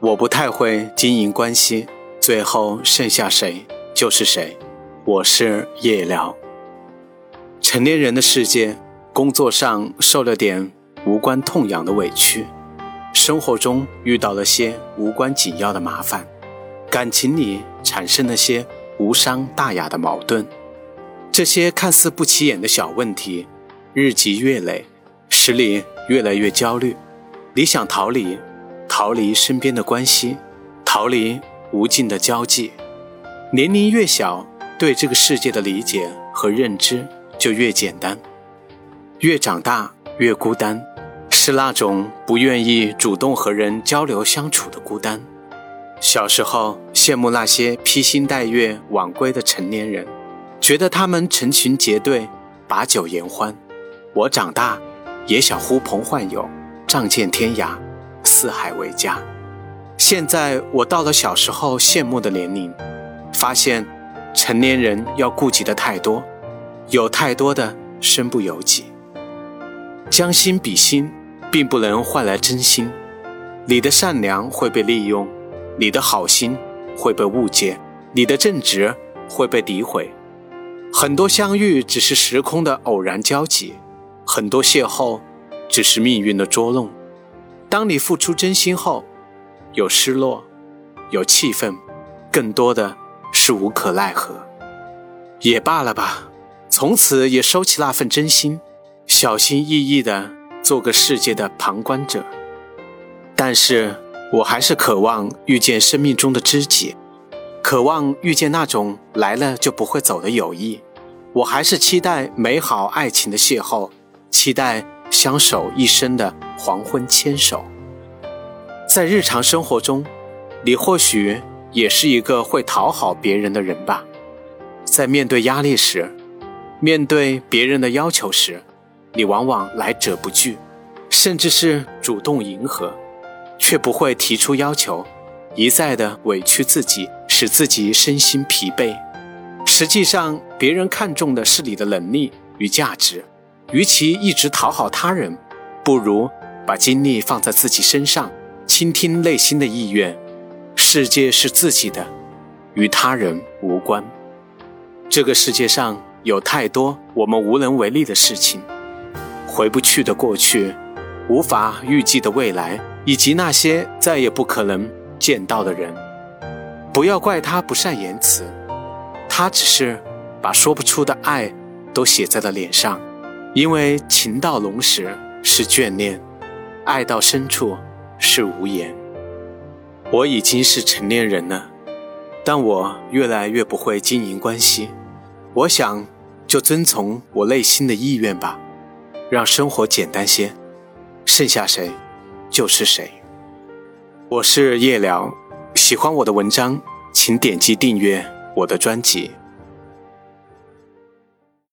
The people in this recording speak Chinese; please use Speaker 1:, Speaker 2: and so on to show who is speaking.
Speaker 1: 我不太会经营关系，最后剩下谁就是谁。我是夜聊。成年人的世界，工作上受了点无关痛痒的委屈，生活中遇到了些无关紧要的麻烦，感情里产生了些无伤大雅的矛盾。这些看似不起眼的小问题，日积月累，使你越来越焦虑。你想逃离。逃离身边的关系，逃离无尽的交际。年龄越小，对这个世界的理解和认知就越简单。越长大越孤单，是那种不愿意主动和人交流相处的孤单。小时候羡慕那些披星戴月晚归的成年人，觉得他们成群结队，把酒言欢。我长大也想呼朋唤友，仗剑天涯。四海为家。现在我到了小时候羡慕的年龄，发现成年人要顾及的太多，有太多的身不由己。将心比心，并不能换来真心。你的善良会被利用，你的好心会被误解，你的正直会被诋毁。很多相遇只是时空的偶然交集，很多邂逅只是命运的捉弄。当你付出真心后，有失落，有气愤，更多的是无可奈何。也罢了吧，从此也收起那份真心，小心翼翼地做个世界的旁观者。但是我还是渴望遇见生命中的知己，渴望遇见那种来了就不会走的友谊。我还是期待美好爱情的邂逅，期待。相守一生的黄昏牵手，在日常生活中，你或许也是一个会讨好别人的人吧。在面对压力时，面对别人的要求时，你往往来者不拒，甚至是主动迎合，却不会提出要求，一再的委屈自己，使自己身心疲惫。实际上，别人看重的是你的能力与价值。与其一直讨好他人，不如把精力放在自己身上，倾听内心的意愿。世界是自己的，与他人无关。这个世界上有太多我们无能为力的事情，回不去的过去，无法预计的未来，以及那些再也不可能见到的人。不要怪他不善言辞，他只是把说不出的爱都写在了脸上。因为情到浓时是眷恋，爱到深处是无言。我已经是成年人了，但我越来越不会经营关系。我想，就遵从我内心的意愿吧，让生活简单些，剩下谁就是谁。我是夜聊，喜欢我的文章，请点击订阅我的专辑。